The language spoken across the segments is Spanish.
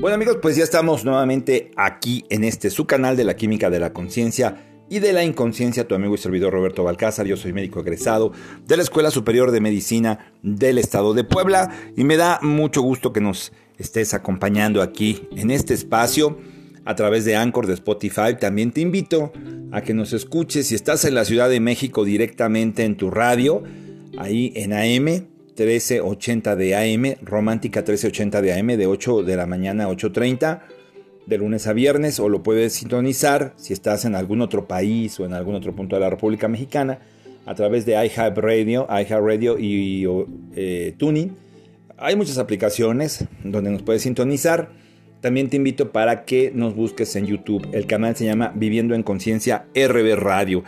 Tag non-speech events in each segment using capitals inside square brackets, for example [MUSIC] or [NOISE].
Bueno amigos, pues ya estamos nuevamente aquí en este su canal de la química de la conciencia y de la inconsciencia, tu amigo y servidor Roberto Balcázar, yo soy médico egresado de la Escuela Superior de Medicina del Estado de Puebla y me da mucho gusto que nos estés acompañando aquí en este espacio a través de Anchor de Spotify. También te invito a que nos escuches si estás en la Ciudad de México directamente en tu radio, ahí en AM 1380 de AM, Romántica 1380 de AM, de 8 de la mañana a 8.30, de lunes a viernes, o lo puedes sintonizar si estás en algún otro país o en algún otro punto de la República Mexicana, a través de iHeartRadio, iHeartRadio y eh, Tuning. Hay muchas aplicaciones donde nos puedes sintonizar. También te invito para que nos busques en YouTube. El canal se llama Viviendo en Conciencia RB Radio.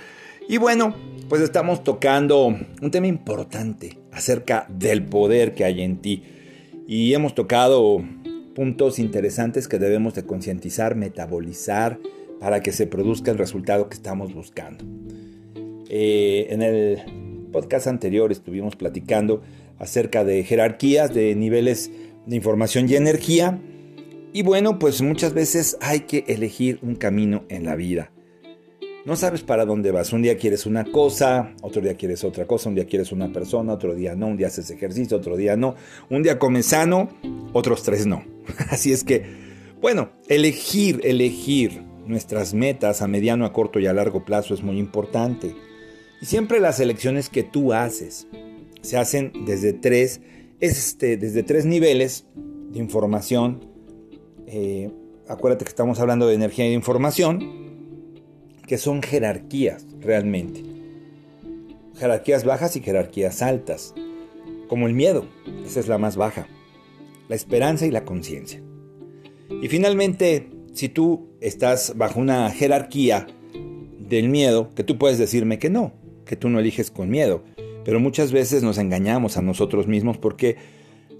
Y bueno, pues estamos tocando un tema importante acerca del poder que hay en ti. Y hemos tocado puntos interesantes que debemos de concientizar, metabolizar para que se produzca el resultado que estamos buscando. Eh, en el podcast anterior estuvimos platicando acerca de jerarquías, de niveles de información y energía. Y bueno, pues muchas veces hay que elegir un camino en la vida. No sabes para dónde vas. Un día quieres una cosa, otro día quieres otra cosa, un día quieres una persona, otro día no, un día haces ejercicio, otro día no. Un día comes sano, otros tres no. [LAUGHS] Así es que, bueno, elegir, elegir nuestras metas a mediano, a corto y a largo plazo es muy importante. Y siempre las elecciones que tú haces se hacen desde tres, este, desde tres niveles de información. Eh, acuérdate que estamos hablando de energía y de información que son jerarquías realmente. Jerarquías bajas y jerarquías altas, como el miedo, esa es la más baja, la esperanza y la conciencia. Y finalmente, si tú estás bajo una jerarquía del miedo, que tú puedes decirme que no, que tú no eliges con miedo, pero muchas veces nos engañamos a nosotros mismos porque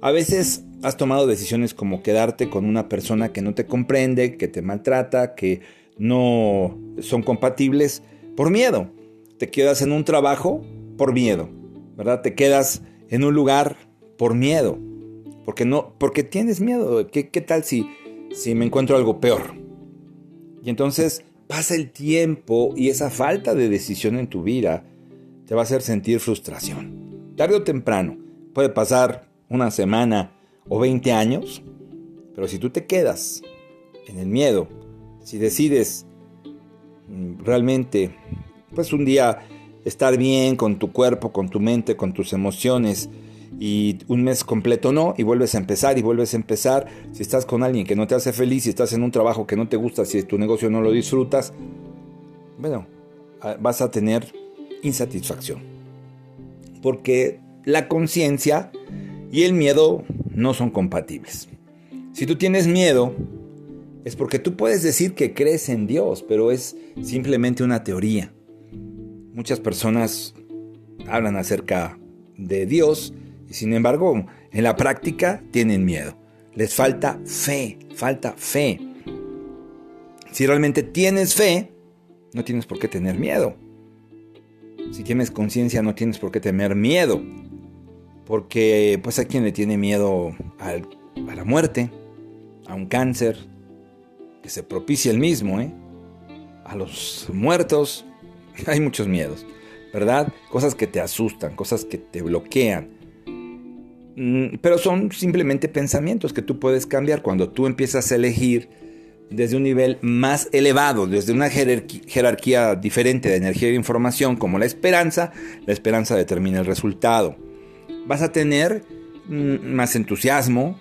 a veces has tomado decisiones como quedarte con una persona que no te comprende, que te maltrata, que no son compatibles por miedo. Te quedas en un trabajo por miedo, ¿verdad? Te quedas en un lugar por miedo, porque no, porque tienes miedo. ¿Qué, qué tal si, si me encuentro algo peor? Y entonces pasa el tiempo y esa falta de decisión en tu vida te va a hacer sentir frustración. Tarde o temprano, puede pasar una semana o 20 años, pero si tú te quedas en el miedo, si decides mm, realmente, pues un día estar bien con tu cuerpo, con tu mente, con tus emociones, y un mes completo no, y vuelves a empezar y vuelves a empezar. Si estás con alguien que no te hace feliz, si estás en un trabajo que no te gusta, si tu negocio no lo disfrutas, bueno, ah, vas a tener insatisfacción. Porque la conciencia y el miedo no son compatibles. Si tú tienes miedo, es porque tú puedes decir que crees en Dios, pero es simplemente una teoría. Muchas personas hablan acerca de Dios y sin embargo en la práctica tienen miedo. Les falta fe, falta fe. Si realmente tienes fe, no tienes por qué tener miedo. Si tienes conciencia, no tienes por qué tener miedo. Porque pues hay quien le tiene miedo a la muerte, a un cáncer, que se propicie el mismo, ¿eh? A los muertos [LAUGHS] hay muchos miedos, ¿verdad? Cosas que te asustan, cosas que te bloquean. Mm, pero son simplemente pensamientos que tú puedes cambiar cuando tú empiezas a elegir desde un nivel más elevado, desde una jerarquía diferente de energía de información como la esperanza, la esperanza determina el resultado. Vas a tener mm, más entusiasmo,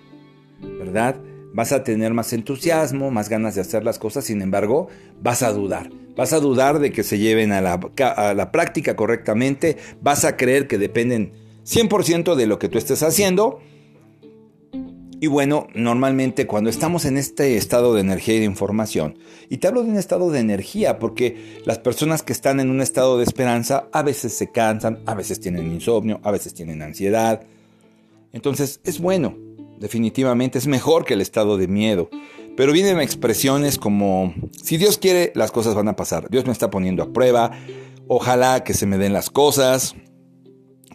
¿verdad? Vas a tener más entusiasmo, más ganas de hacer las cosas, sin embargo, vas a dudar. Vas a dudar de que se lleven a la, práctica correctamente, vas a creer que dependen 100% de lo que tú estés haciendo. Y bueno, normalmente cuando estamos en este estado de energía y de información, y te hablo de un estado de energía porque las personas que están en un estado de esperanza a veces se cansan, a veces tienen insomnio, a veces tienen ansiedad. Entonces es bueno definitivamente es mejor que el estado de miedo. Pero vienen expresiones como, si Dios quiere, las cosas van a pasar. Dios me está poniendo a prueba. Ojalá que se me den las cosas.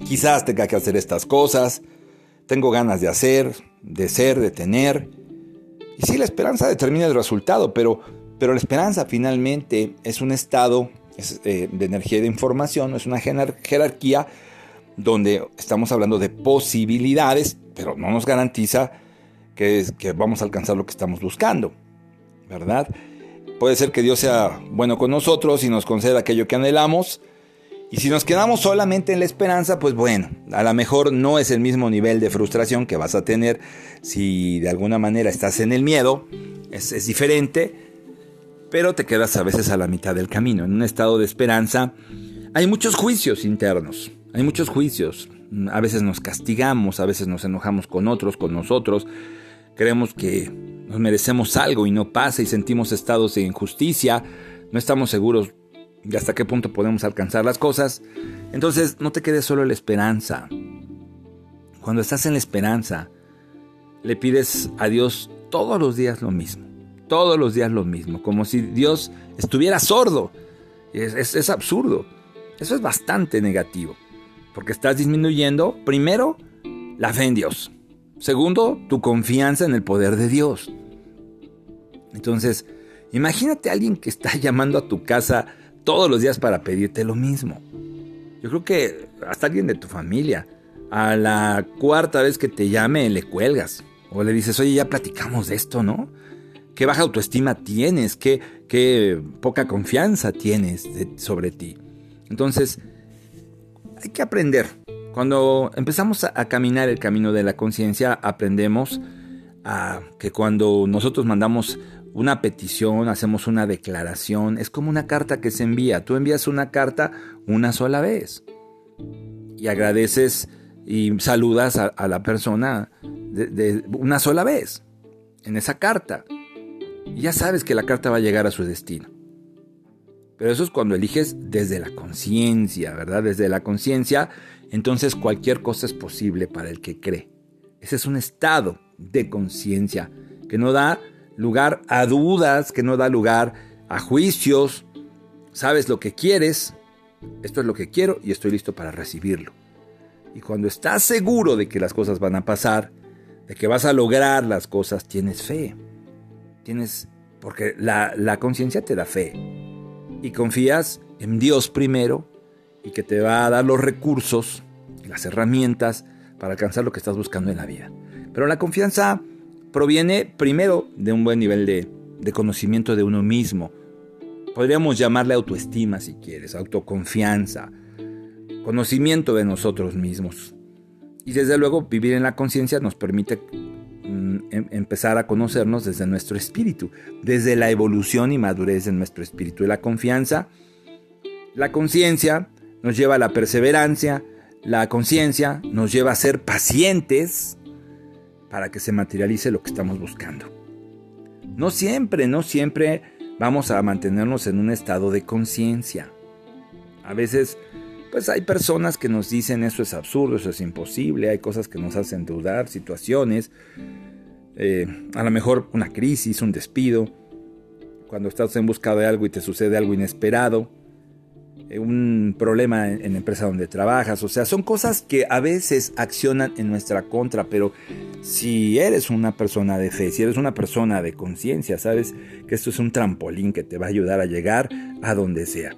Quizás tenga que hacer estas cosas. Tengo ganas de hacer, de ser, de tener. Y sí, la esperanza determina el resultado, pero, pero la esperanza finalmente es un estado eh, de energía y de información, es una jerarquía donde estamos hablando de posibilidades, pero no nos garantiza que, que vamos a alcanzar lo que estamos buscando, ¿verdad? Puede ser que Dios sea bueno con nosotros y nos conceda aquello que anhelamos, y si nos quedamos solamente en la esperanza, pues bueno, a lo mejor no es el mismo nivel de frustración que vas a tener si de alguna manera estás en el miedo, es, es diferente, pero te quedas a veces a la mitad del camino. En un estado de esperanza hay muchos juicios internos, hay muchos juicios. A veces nos castigamos, a veces nos enojamos con otros, con nosotros. Creemos que nos merecemos algo y no pasa y sentimos estados de injusticia. No estamos seguros y hasta qué punto podemos alcanzar las cosas. Entonces no te quedes solo en la esperanza. Cuando estás en la esperanza, le pides a Dios todos los días lo mismo. Todos los días lo mismo. Como si Dios estuviera sordo. Es absurdo. Eso es bastante negativo. Porque estás disminuyendo, primero, la fe en Dios. Segundo, tu confianza en el poder de Dios. Entonces, imagínate a alguien que está [LAUGHS] llamando a tu casa todos los días para pedirte lo mismo. Yo creo que hasta alguien de tu familia, a la cuarta vez que te llame, le cuelgas. O le dices, oye, ya platicamos de esto, ¿no? Qué baja autoestima tienes, qué, qué poca confianza tienes sobre ti. Entonces, hay que aprender. Cuando empezamos a, caminar el camino de la conciencia, aprendemos a que cuando nosotros mandamos una petición, hacemos una declaración, es como una carta que se envía. Tú envías una carta una sola vez y agradeces y saludas a, la persona de, una sola vez en esa carta. Y ya sabes que la carta va a llegar a su destino. Pero eso es cuando eliges desde la conciencia, ¿verdad? Desde la conciencia, entonces cualquier cosa es posible para el que cree. Ese es un estado de conciencia que no da lugar a dudas, que no da lugar a juicios. Sabes lo que quieres, esto es lo que quiero y estoy listo para recibirlo. Y cuando estás seguro de que las cosas van a pasar, de que vas a lograr las cosas, tienes fe. Tienes, porque la, la conciencia te da fe. Y confías en Dios primero y que te va a dar los recursos, las herramientas para alcanzar lo que estás buscando en la vida. Pero la confianza proviene primero de un buen nivel de, conocimiento de uno mismo. Podríamos llamarle autoestima si quieres, autoconfianza, conocimiento de nosotros mismos. Y desde luego vivir en la conciencia nos permite empezar a conocernos desde nuestro espíritu, desde la evolución y madurez de nuestro espíritu. Y la confianza, la conciencia nos lleva a la perseverancia, la conciencia nos lleva a ser pacientes, para que se materialice lo que estamos buscando. No siempre, no siempre vamos a mantenernos en un estado de conciencia. A veces, pues hay personas que nos dicen eso es absurdo, eso es imposible, hay cosas que nos hacen dudar, situaciones, eh, a lo mejor una crisis, un despido, cuando estás en busca de algo y te sucede algo inesperado, eh, un problema en, la empresa donde trabajas. O sea, son cosas que a veces accionan en nuestra contra, pero si eres una persona de fe, si eres una persona de conciencia, sabes que esto es un trampolín que te va a ayudar a llegar a donde sea.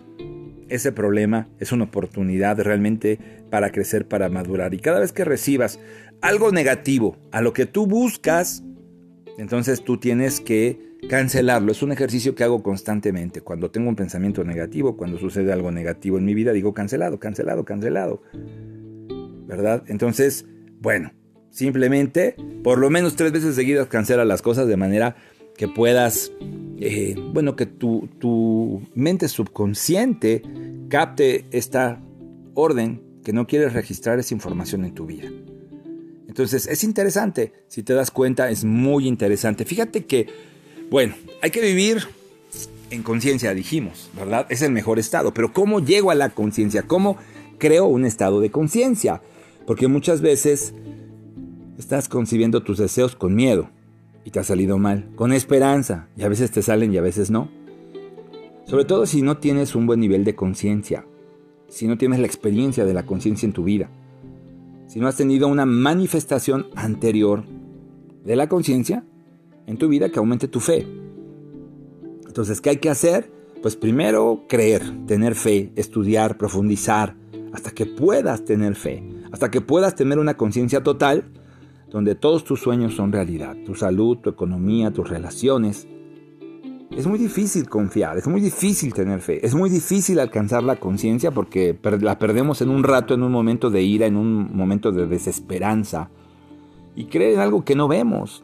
Ese problema es una oportunidad realmente para crecer, para madurar. Y cada vez que recibas algo negativo a lo que tú buscas, entonces tú tienes que cancelarlo. Es un ejercicio que hago constantemente. Cuando tengo un pensamiento negativo, cuando sucede algo negativo en mi vida, digo cancelado, cancelado, cancelado. ¿Verdad? Entonces, bueno, simplemente, por lo menos tres veces seguidas cancela las cosas de manera que puedas, eh, bueno, que tu, tu mente subconsciente capte esta orden que no quieres registrar esa información en tu vida. Entonces es interesante, si te das cuenta, es muy interesante. Fíjate que bueno, hay que vivir en conciencia, dijimos, ¿verdad? Es el mejor estado. Pero ¿cómo llego a la conciencia? ¿Cómo creo un estado de conciencia? Porque muchas veces estás concibiendo tus deseos con miedo y te ha salido mal, con esperanza, y a veces te salen y a veces no. Sobre todo si no tienes un buen nivel de conciencia, si no tienes la experiencia de la conciencia en tu vida, si no has tenido una manifestación anterior de la conciencia, en tu vida que aumente tu fe. Entonces, ¿qué hay que hacer? Pues primero creer, tener fe, estudiar, profundizar, hasta que puedas tener fe, hasta que puedas tener una conciencia total donde todos tus sueños son realidad, tu salud, tu economía, tus relaciones. Es muy difícil confiar, es muy difícil tener fe, es muy difícil alcanzar la conciencia porque la perdemos en un rato, en un momento de ira, en un momento de desesperanza. Y creer en algo que no vemos,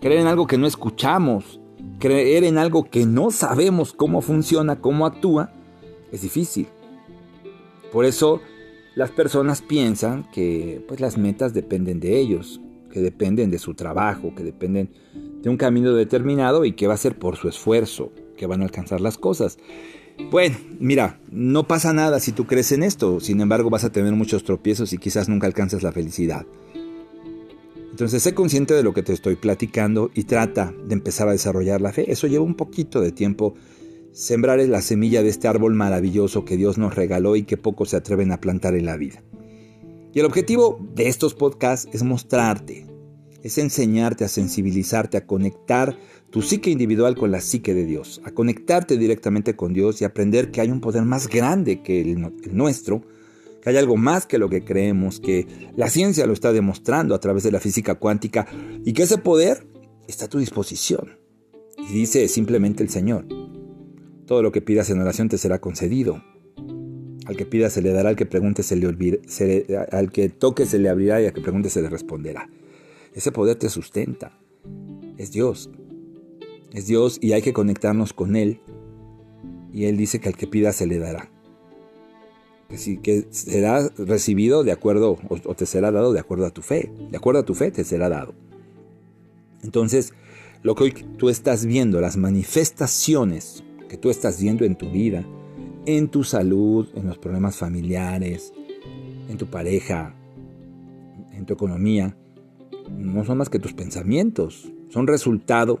creer en algo que no escuchamos, creer en algo que no sabemos cómo funciona, cómo actúa, es difícil. Por eso las personas piensan que pues, las metas dependen de ellos, que dependen de su trabajo, que dependen de un camino determinado y que va a ser por su esfuerzo que van a alcanzar las cosas. Bueno, mira, no pasa nada si tú crees en esto, sin embargo vas a tener muchos tropiezos y quizás nunca alcances la felicidad. Entonces sé consciente de lo que te estoy platicando y trata de empezar a desarrollar la fe. Eso lleva un poquito de tiempo. Sembrar la semilla de este árbol maravilloso que Dios nos regaló y que pocos se atreven a plantar en la vida. Y el objetivo de estos podcasts es mostrarte, es enseñarte a sensibilizarte, a conectar tu psique individual con la psique de Dios, a conectarte directamente con Dios y aprender que hay un poder más grande que el, nuestro, que hay algo más que lo que creemos, que la ciencia lo está demostrando a través de la física cuántica y que ese poder está a tu disposición. Y dice simplemente el Señor, todo lo que pidas en oración te será concedido. Al que pida se le dará, al que pregunte se le, al que toque se le abrirá y al que pregunte se le responderá. Ese poder te sustenta. Es Dios. Es Dios y hay que conectarnos con Él. Y Él dice que al que pida se le dará. Que, que será recibido de acuerdo o, o te será dado de acuerdo a tu fe. De acuerdo a tu fe te será dado. Entonces, lo que hoy tú estás viendo, las manifestaciones que tú estás viendo en tu vida, en tu salud, en los problemas familiares, en tu pareja, en tu economía, no son más que tus pensamientos, son resultado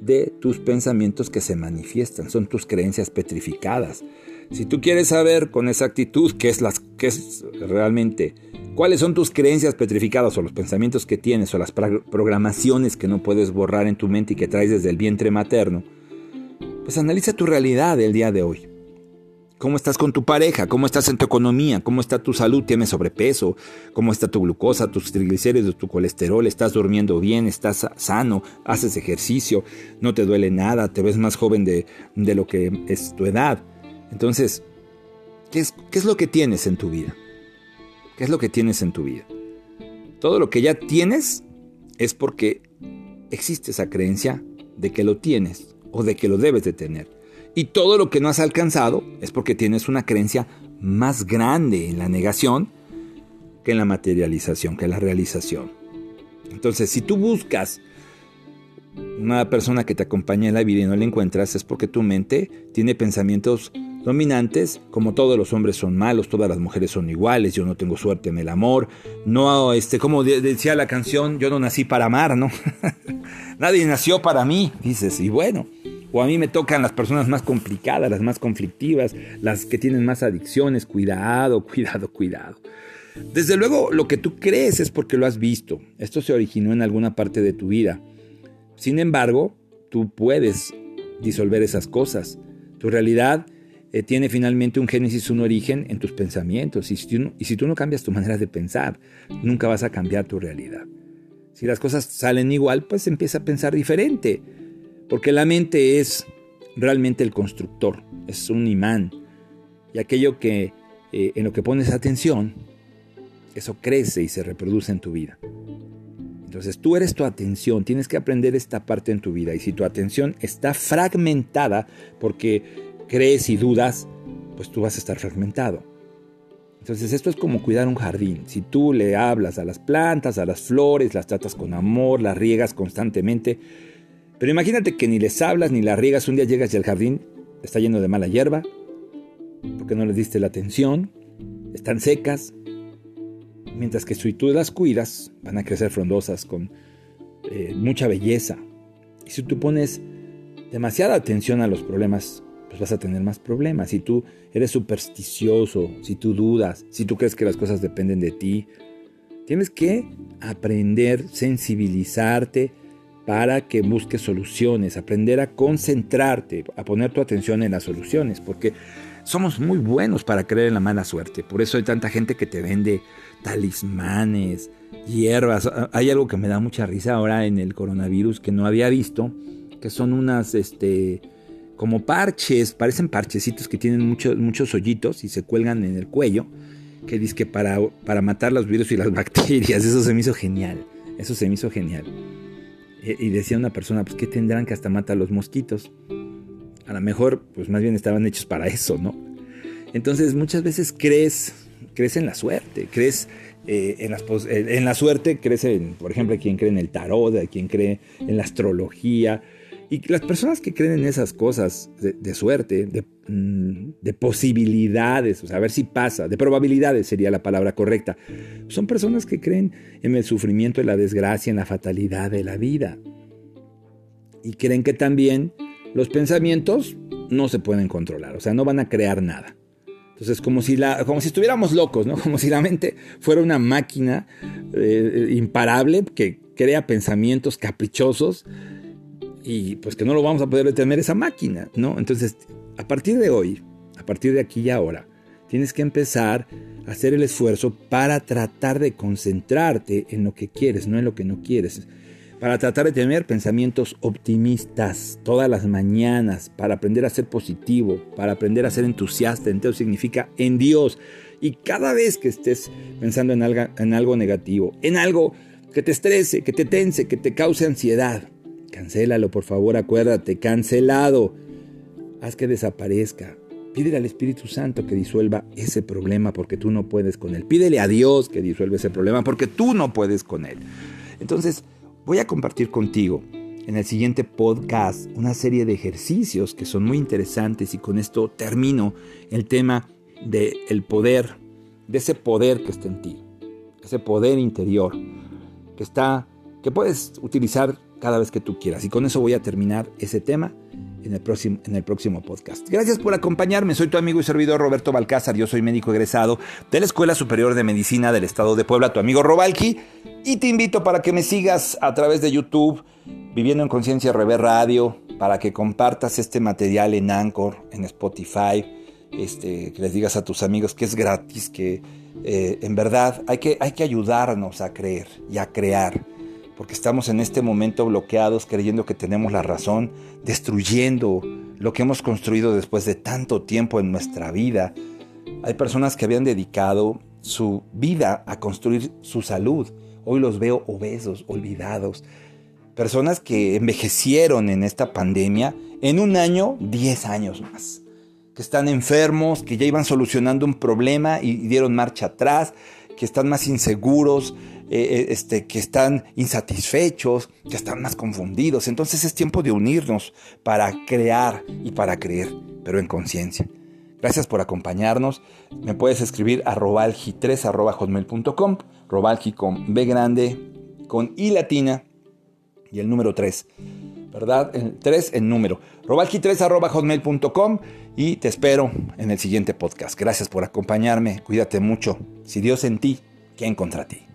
de tus pensamientos que se manifiestan, son tus creencias petrificadas. Si tú quieres saber con exactitud qué es, las, qué es realmente, cuáles son tus creencias petrificadas o los pensamientos que tienes o las programaciones que no puedes borrar en tu mente y que traes desde el vientre materno, pues analiza tu realidad del día de hoy. ¿Cómo estás con tu pareja? ¿Cómo estás en tu economía? ¿Cómo está tu salud? ¿Tienes sobrepeso? ¿Cómo está tu glucosa, tus triglicéridos, tu colesterol? ¿Estás durmiendo bien? ¿Estás sano? ¿Haces ejercicio? ¿No te duele nada? ¿Te ves más joven de, lo que es tu edad? Entonces, ¿qué es, ¿qué es lo que tienes en tu vida? ¿Qué es lo que tienes en tu vida? Todo lo que ya tienes es porque existe esa creencia de que lo tienes o de que lo debes de tener. Y todo lo que no has alcanzado es porque tienes una creencia más grande en la negación que en la materialización, que en la realización. Entonces, si tú buscas una persona que te acompañe en la vida y no la encuentras, es porque tu mente tiene pensamientos dominantes, como todos los hombres son malos, todas las mujeres son iguales, yo no tengo suerte en el amor, no, este, como decía la canción, yo no nací para amar, ¿no? [LAUGHS] Nadie nació para mí, dices, y bueno, o a mí me tocan las personas más complicadas, las más conflictivas, las que tienen más adicciones. Cuidado, [LAUGHS] cuidado, cuidado. Desde luego, lo que tú crees es porque lo has visto. Esto se originó en alguna parte de tu vida. Sin embargo, tú puedes disolver esas cosas. Tu realidad eh, tiene finalmente un génesis, un origen en tus pensamientos. y si tú no cambias tu manera de pensar, nunca vas a cambiar tu realidad. Si las cosas salen igual, pues empieza a pensar diferente. Porque la mente es realmente el constructor, es un imán. Y aquello que eh, en lo que pones atención, eso crece y se reproduce en tu vida. Entonces tú eres tu atención, tienes que aprender esta parte en tu vida. Y si tu atención está fragmentada porque crees y dudas, pues tú vas a estar fragmentado. Entonces esto es como cuidar un jardín. Si tú le hablas a las plantas, a las flores, las tratas con amor, las riegas constantemente, pero imagínate que ni les hablas ni las riegas, un día llegas y el jardín está lleno de mala hierba, porque no les diste la atención, están secas, mientras que si tú las cuidas, van a crecer frondosas con eh, mucha belleza. Y si tú pones demasiada atención a los problemas, pues vas a tener más problemas. Si tú eres supersticioso, si tú dudas, si tú crees que las cosas dependen de ti, tienes que aprender, sensibilizarte, para que busques soluciones, aprender a concentrarte, a poner tu atención en las soluciones, porque somos muy buenos para creer en la mala suerte. Por eso hay tanta gente que te vende talismanes, hierbas. Hay algo que me da mucha risa ahora en el coronavirus que no había visto, que son unas, este, como parches, parecen parchecitos que tienen muchos, muchos hoyitos y se cuelgan en el cuello, que dice que para, para matar los virus y las [LAUGHS] bacterias, eso se me hizo genial, eso se me hizo genial. Y decía una persona, pues que tendrán que hasta matar los mosquitos. A lo mejor, pues más bien estaban hechos para eso, ¿no? Entonces muchas veces crees, crees en la suerte, crees eh, en, las, en, la suerte, crees en, por ejemplo, quien cree en el tarot, quien cree en la astrología, y las personas que creen en esas cosas de, suerte, mm, de, posibilidades, o sea, a ver si pasa, de probabilidades sería la palabra correcta, son personas que creen en el sufrimiento, en la desgracia, en la fatalidad de la vida. Y creen que también los pensamientos no se pueden controlar, o sea, no van a crear nada. Entonces, como si, la, como si estuviéramos locos, ¿no? [LAUGHS] Como si la mente fuera una máquina eh, imparable que crea pensamientos caprichosos y pues que no lo vamos a poder detener esa máquina, ¿no? Entonces, a partir de hoy, a partir de aquí y ahora, tienes que empezar a hacer el esfuerzo para tratar de concentrarte en lo que quieres, no en lo que no quieres. Para tratar de tener pensamientos optimistas todas las mañanas, para aprender a ser positivo, para aprender a ser entusiasta. Entonces significa en Dios. Y cada vez que estés pensando en algo, en algo negativo, en algo que te estrese, que te tense, que te cause ansiedad, Cancélalo, por favor, acuérdate, cancelado. Haz que desaparezca. Pídele al Espíritu Santo que disuelva ese problema porque tú no puedes con él. Pídele a Dios que disuelva ese problema porque tú no puedes con él. Entonces, voy a compartir contigo en el siguiente podcast una serie de ejercicios que son muy interesantes y con esto termino el tema del el poder, de ese poder que está en ti, ese poder interior que está que puedes utilizar cada vez que tú quieras. Y con eso voy a terminar ese tema en el, próximo, en el próximo podcast. Gracias por acompañarme. Soy tu amigo y servidor Roberto Balcázar. Yo soy médico egresado de la Escuela Superior de Medicina del Estado de Puebla, tu amigo Robalki. Y te invito para que me sigas a través de YouTube, Viviendo en Conciencia Rever Radio, para que compartas este material en Anchor, en Spotify. Este, que les digas a tus amigos que es gratis, que eh, en verdad hay que, hay que ayudarnos a creer y a crear porque estamos en este momento bloqueados creyendo que tenemos la razón, destruyendo lo que hemos construido después de tanto tiempo en nuestra vida. Hay personas que habían dedicado su vida a construir su salud. Hoy los veo obesos, olvidados. Personas que envejecieron en esta pandemia en un año, 10 años más. Que están enfermos, que ya iban solucionando un problema y dieron marcha atrás, que están más inseguros, eh, eh, este, que están insatisfechos, que están más confundidos. Entonces es tiempo de unirnos para crear y para creer, pero en conciencia. Gracias por acompañarnos. Me puedes escribir a robalgi3 hotmail.com, robalgi con B grande, con I latina y el número 3. ¿Verdad? El 3 en número. robalgi3 hotmail.com y te espero en el siguiente podcast. Gracias por acompañarme. Cuídate mucho. Si Dios en ti, ¿quién contra ti?